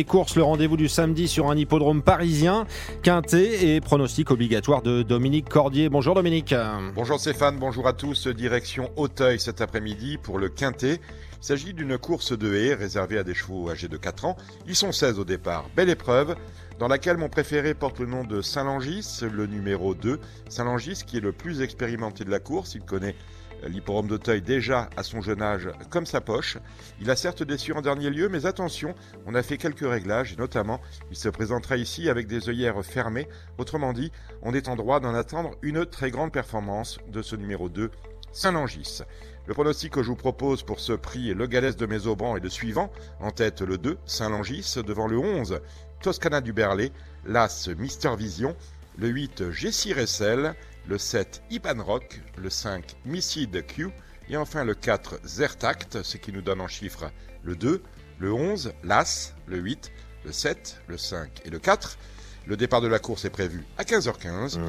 Les courses, le rendez-vous du samedi sur un hippodrome parisien, quintet et pronostic obligatoire de Dominique Cordier. Bonjour Dominique. Bonjour Stéphane, bonjour à tous. Direction Auteuil cet après-midi pour le quintet. Il s'agit d'une course de haies réservée à des chevaux âgés de 4 ans. Ils sont 16 au départ. Belle épreuve dans laquelle mon préféré porte le nom de Saint-Langis, le numéro 2. Saint-Langis qui est le plus expérimenté de la course. Il connaît L'hipporome d'Auteuil déjà à son jeune âge comme sa poche. Il a certes déçu en dernier lieu, mais attention, on a fait quelques réglages et notamment il se présentera ici avec des œillères fermées. Autrement dit, on est en droit d'en attendre une très grande performance de ce numéro 2, Saint-Langis. Le pronostic que je vous propose pour ce prix est le Galès de Mésoban et le suivant. En tête le 2, Saint-Langis, devant le 11, Toscana du Berlay, l'As Mister Vision, le 8, Jessie Ressel, le 7 Ipan Rock, le 5 Misside Q et enfin le 4 Zertact, ce qui nous donne en chiffres le 2, le 11 Las, le 8, le 7, le 5 et le 4. Le départ de la course est prévu à 15h15.